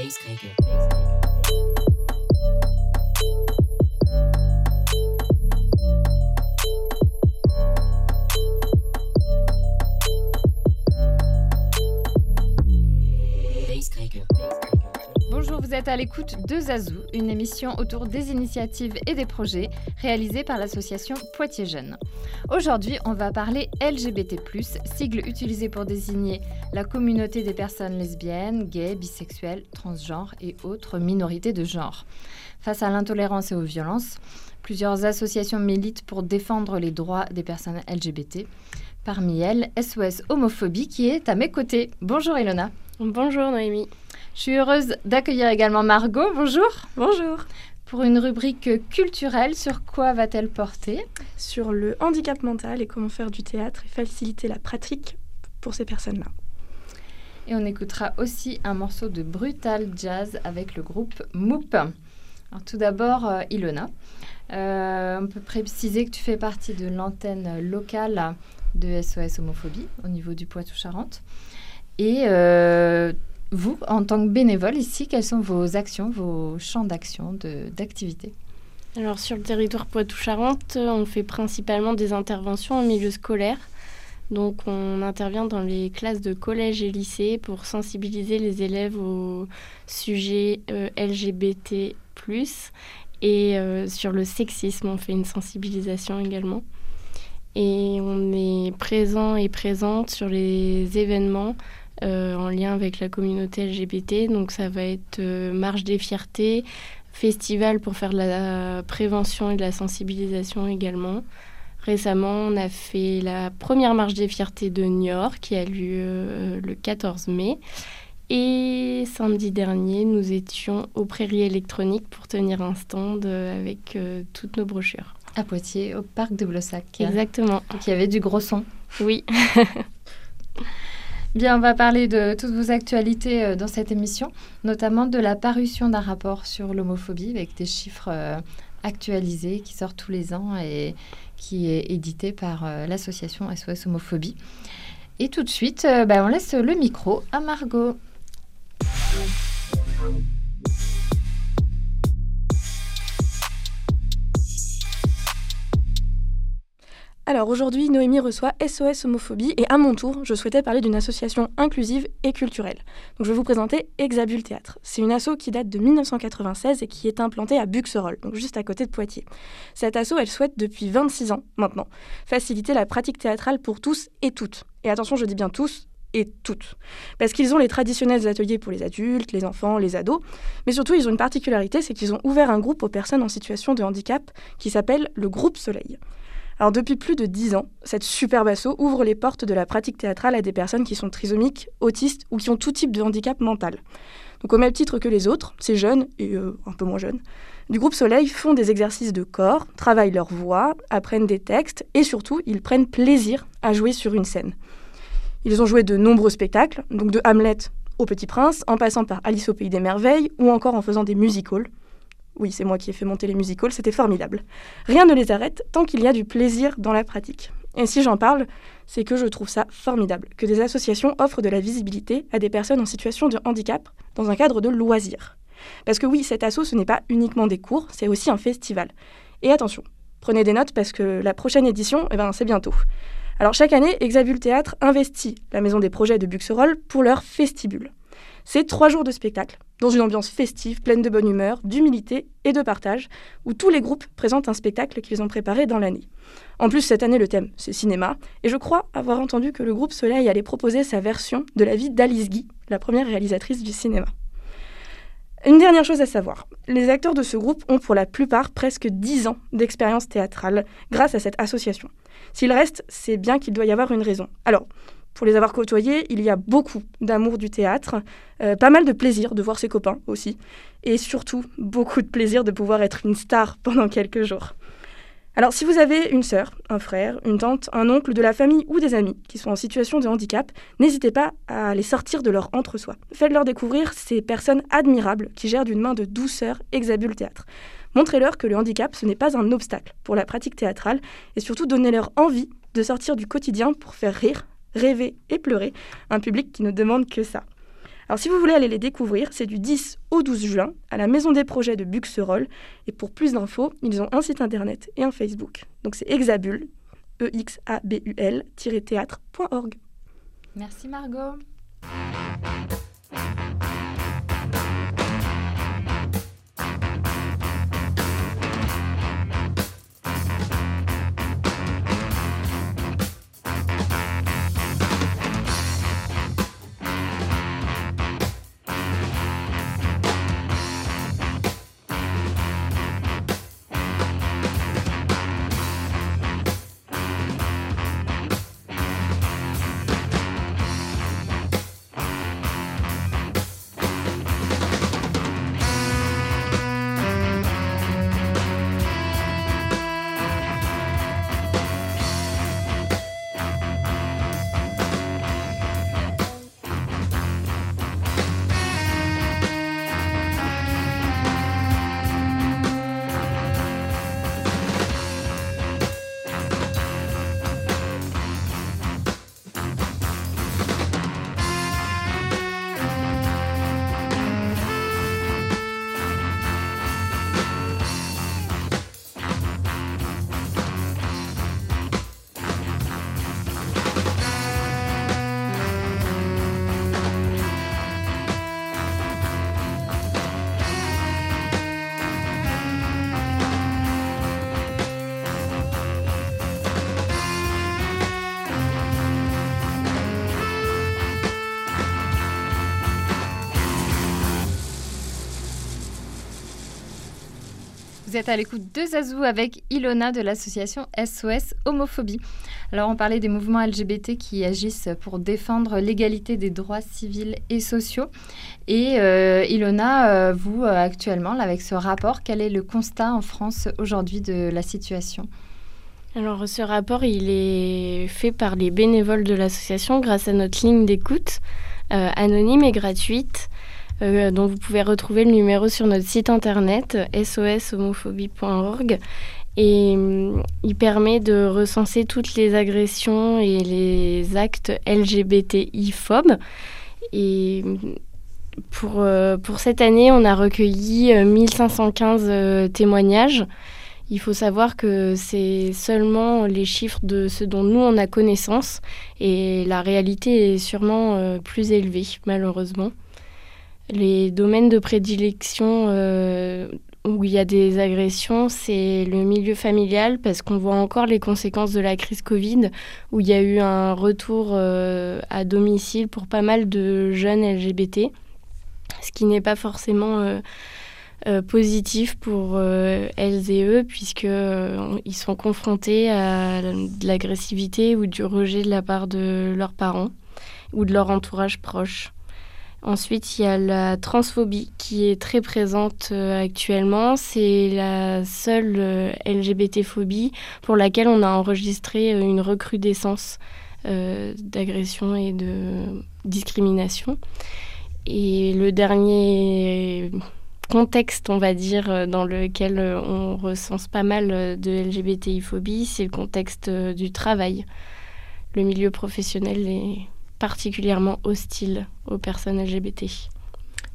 Bonjour, vous êtes à l'écoute de Zazou, une émission autour des initiatives et des projets réalisés par l'association Poitiers Jeunes. Aujourd'hui, on va parler LGBT, sigle utilisé pour désigner la communauté des personnes lesbiennes, gays, bisexuelles, transgenres et autres minorités de genre. Face à l'intolérance et aux violences, plusieurs associations militent pour défendre les droits des personnes LGBT. Parmi elles, SOS Homophobie qui est à mes côtés. Bonjour Elona. Bonjour Noémie. Je suis heureuse d'accueillir également Margot. Bonjour. Bonjour. Pour une rubrique culturelle, sur quoi va-t-elle porter? Sur le handicap mental et comment faire du théâtre et faciliter la pratique pour ces personnes-là. Et on écoutera aussi un morceau de brutal jazz avec le groupe Moop. Alors, tout d'abord, euh, Ilona. Euh, on peut préciser que tu fais partie de l'antenne locale de SOS Homophobie au niveau du Poitou-Charentes. Et euh, vous, en tant que bénévole ici, quelles sont vos actions, vos champs d'action, d'activité Alors sur le territoire Poitou-Charentes, on fait principalement des interventions en milieu scolaire. Donc on intervient dans les classes de collège et lycée pour sensibiliser les élèves au sujet euh, LGBT ⁇ et euh, sur le sexisme, on fait une sensibilisation également. Et on est présent et présente sur les événements euh, en lien avec la communauté LGBT. Donc ça va être euh, marche des fiertés, festival pour faire de la prévention et de la sensibilisation également. Récemment, on a fait la première marche des fiertés de Niort qui a lieu euh, le 14 mai. Et samedi dernier, nous étions au Prairie électronique pour tenir un stand avec toutes nos brochures. À Poitiers, au parc de Blossac. Exactement. Qui avait du gros son. Oui. Bien, on va parler de toutes vos actualités euh, dans cette émission, notamment de la parution d'un rapport sur l'homophobie avec des chiffres euh, actualisés qui sortent tous les ans et qui est édité par euh, l'association SOS Homophobie. Et tout de suite, bah, on laisse le micro à Margot. Alors aujourd'hui, Noémie reçoit SOS Homophobie et à mon tour, je souhaitais parler d'une association inclusive et culturelle. Donc je vais vous présenter Exabule Théâtre. C'est une asso qui date de 1996 et qui est implantée à Buxerolles, juste à côté de Poitiers. Cette asso, elle souhaite depuis 26 ans maintenant faciliter la pratique théâtrale pour tous et toutes. Et attention, je dis bien tous et toutes. Parce qu'ils ont les traditionnels ateliers pour les adultes, les enfants, les ados, mais surtout ils ont une particularité, c'est qu'ils ont ouvert un groupe aux personnes en situation de handicap qui s'appelle le Groupe Soleil. Depuis plus de dix ans, cette superbe asso ouvre les portes de la pratique théâtrale à des personnes qui sont trisomiques, autistes ou qui ont tout type de handicap mental. Donc au même titre que les autres, ces jeunes, et euh, un peu moins jeunes, du groupe Soleil font des exercices de corps, travaillent leur voix, apprennent des textes et surtout ils prennent plaisir à jouer sur une scène. Ils ont joué de nombreux spectacles, donc de Hamlet au Petit Prince, en passant par Alice au Pays des Merveilles ou encore en faisant des musicals. Oui, c'est moi qui ai fait monter les musicals, c'était formidable. Rien ne les arrête tant qu'il y a du plaisir dans la pratique. Et si j'en parle, c'est que je trouve ça formidable, que des associations offrent de la visibilité à des personnes en situation de handicap dans un cadre de loisirs. Parce que oui, cet asso, ce n'est pas uniquement des cours, c'est aussi un festival. Et attention, prenez des notes parce que la prochaine édition, eh ben, c'est bientôt. Alors chaque année, Exabule Théâtre investit la Maison des Projets de Buxerolles pour leur festibule. C'est trois jours de spectacle, dans une ambiance festive, pleine de bonne humeur, d'humilité et de partage, où tous les groupes présentent un spectacle qu'ils ont préparé dans l'année. En plus, cette année, le thème, c'est cinéma, et je crois avoir entendu que le groupe Soleil allait proposer sa version de la vie d'Alice Guy, la première réalisatrice du cinéma. Une dernière chose à savoir, les acteurs de ce groupe ont pour la plupart presque 10 ans d'expérience théâtrale grâce à cette association. S'il reste, c'est bien qu'il doit y avoir une raison. Alors, pour les avoir côtoyés, il y a beaucoup d'amour du théâtre, euh, pas mal de plaisir de voir ses copains aussi, et surtout beaucoup de plaisir de pouvoir être une star pendant quelques jours. Alors si vous avez une sœur, un frère, une tante, un oncle de la famille ou des amis qui sont en situation de handicap, n'hésitez pas à les sortir de leur entre-soi. Faites-leur découvrir ces personnes admirables qui gèrent d'une main de douceur Exabule Théâtre. Montrez-leur que le handicap, ce n'est pas un obstacle pour la pratique théâtrale et surtout donnez-leur envie de sortir du quotidien pour faire rire, rêver et pleurer, un public qui ne demande que ça. Alors si vous voulez aller les découvrir, c'est du 10 au 12 juin à la Maison des Projets de Buxerolles. Et pour plus d'infos, ils ont un site internet et un Facebook. Donc c'est Exabul, E-X-A-B-U-L-théâtre.org. Merci Margot. Vous êtes à l'écoute de Zazou avec Ilona de l'association SOS Homophobie. Alors on parlait des mouvements LGBT qui agissent pour défendre l'égalité des droits civils et sociaux. Et euh, Ilona, euh, vous euh, actuellement, avec ce rapport, quel est le constat en France aujourd'hui de la situation? Alors ce rapport, il est fait par les bénévoles de l'association grâce à notre ligne d'écoute anonyme et gratuite euh, dont vous pouvez retrouver le numéro sur notre site internet soshomophobie.org. Et hum, il permet de recenser toutes les agressions et les actes LGBTI-phobes. Et hum, pour, euh, pour cette année, on a recueilli 1515 euh, témoignages. Il faut savoir que c'est seulement les chiffres de ce dont nous on a connaissance et la réalité est sûrement plus élevée malheureusement. Les domaines de prédilection euh, où il y a des agressions, c'est le milieu familial parce qu'on voit encore les conséquences de la crise Covid où il y a eu un retour euh, à domicile pour pas mal de jeunes LGBT, ce qui n'est pas forcément euh, positif pour elles et eux puisqu'ils sont confrontés à de l'agressivité ou du rejet de la part de leurs parents ou de leur entourage proche. Ensuite, il y a la transphobie qui est très présente euh, actuellement. C'est la seule euh, LGBT-phobie pour laquelle on a enregistré euh, une recrudescence d'agression et de discrimination. Et le dernier contexte, on va dire, dans lequel on recense pas mal de LGBTI-phobie, c'est le contexte du travail. Le milieu professionnel est particulièrement hostile aux personnes LGBT.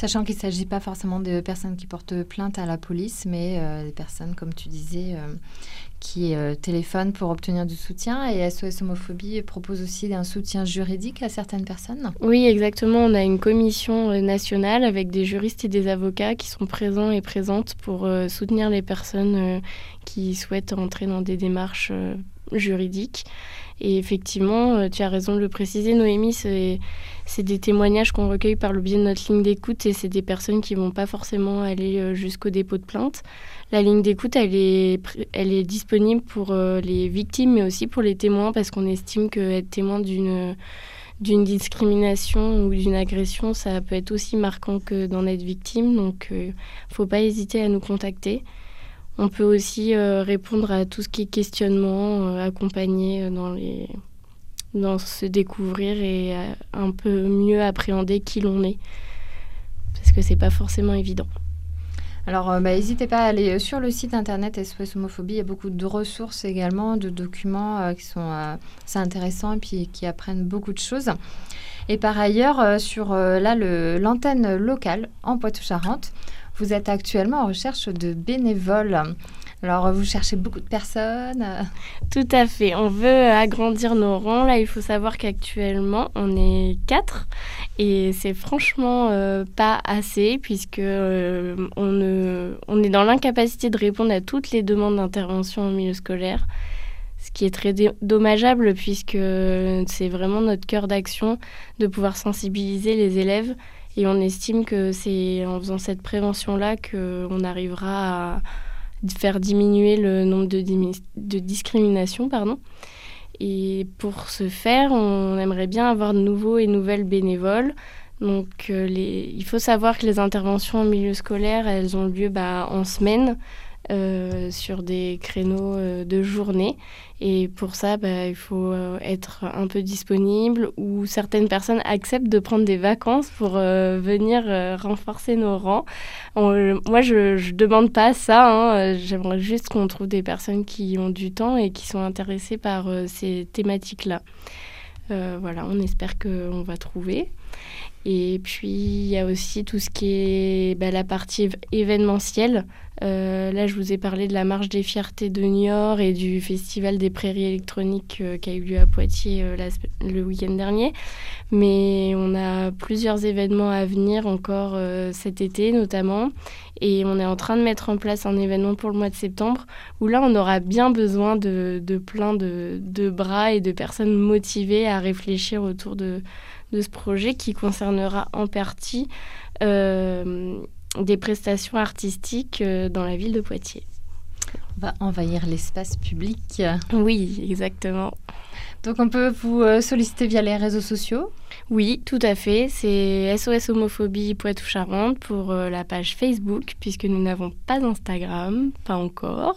Sachant qu'il ne s'agit pas forcément de personnes qui portent plainte à la police, mais euh, des personnes, comme tu disais, euh, qui euh, téléphonent pour obtenir du soutien. Et SOS Homophobie propose aussi un soutien juridique à certaines personnes. Oui, exactement. On a une commission nationale avec des juristes et des avocats qui sont présents et présentes pour soutenir les personnes qui souhaitent entrer dans des démarches juridiques. Et effectivement, euh, tu as raison de le préciser, Noémie, c'est des témoignages qu'on recueille par le biais de notre ligne d'écoute et c'est des personnes qui vont pas forcément aller euh, jusqu'au dépôt de plainte. La ligne d'écoute, elle est, elle est disponible pour euh, les victimes, mais aussi pour les témoins, parce qu'on estime qu'être témoin d'une d'une discrimination ou d'une agression, ça peut être aussi marquant que d'en être victime. Donc, ne faut pas hésiter à nous contacter. On peut aussi euh, répondre à tout ce qui est questionnement, euh, accompagner euh, dans, les... dans se découvrir et un peu mieux appréhender qui l'on est. Parce que c'est pas forcément évident. Alors, bah, n'hésitez pas à aller sur le site internet SOS Homophobie. Il y a beaucoup de ressources également, de documents qui sont assez intéressants et puis qui apprennent beaucoup de choses. Et par ailleurs, sur là l'antenne locale en Poitou-Charentes, vous êtes actuellement en recherche de bénévoles. Alors, vous cherchez beaucoup de personnes Tout à fait. On veut agrandir nos rangs. Là, il faut savoir qu'actuellement, on est quatre. Et c'est franchement euh, pas assez, puisque euh, on, on est dans l'incapacité de répondre à toutes les demandes d'intervention au milieu scolaire. Ce qui est très dommageable, puisque c'est vraiment notre cœur d'action de pouvoir sensibiliser les élèves. Et on estime que c'est en faisant cette prévention-là qu'on arrivera à faire diminuer le nombre de, discriminations. Pardon. Et pour ce faire, on aimerait bien avoir de nouveaux et nouvelles bénévoles. Donc, euh, il faut savoir que les interventions en milieu scolaire, elles ont lieu bah, en semaine. Euh, sur des créneaux euh, de journée. Et pour ça, bah, il faut euh, être un peu disponible ou certaines personnes acceptent de prendre des vacances pour venir renforcer nos rangs. moi, je ne demande pas ça. Hein. J'aimerais juste qu'on trouve des personnes qui ont du temps et qui sont intéressées par ces thématiques-là. voilà, on espère qu'on va trouver. Et puis, il y a aussi tout ce qui est bah, la partie événementielle. Euh, là, je vous ai parlé de la Marche des Fiertés de Niort et du Festival des Prairies électroniques euh, qui a eu lieu à Poitiers euh, le week-end dernier. Mais on a plusieurs événements à venir encore cet été, notamment. Et on est en train de mettre en place un événement pour le mois de septembre où là, on aura bien besoin de, de plein de, de bras et de personnes motivées à réfléchir autour de de ce projet qui concernera en partie euh, des prestations artistiques euh, dans la ville de Poitiers. On va envahir l'espace public. Oui, exactement. Donc on peut vous euh, solliciter via les réseaux sociaux? Oui, tout à fait. C'est SOS Homophobie Poitou-Charentes pour euh, la page Facebook, puisque nous n'avons pas d'Instagram, pas encore.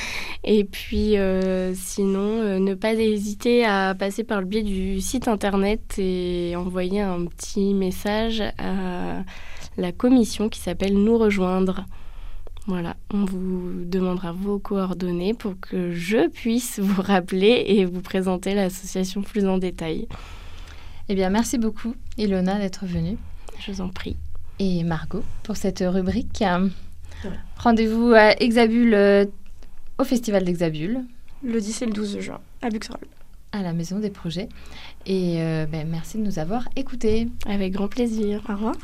Et puis euh, sinon, ne pas hésiter à passer par le biais du site internet et envoyer un petit message à la commission qui s'appelle Nous rejoindre. Voilà, on vous demandera vos coordonnées pour que je puisse vous rappeler et vous présenter l'association plus en détail. Eh bien, merci beaucoup, Ilona, d'être venue. Je vous en prie. Et Margot, pour cette rubrique. Rendez-vous à Exabule, euh, au Festival d'Exabule. Le 10 et le 12 juin, à Buxerolles. À la Maison des Projets. Et euh, ben, merci de nous avoir écoutés. Avec grand plaisir. Au revoir.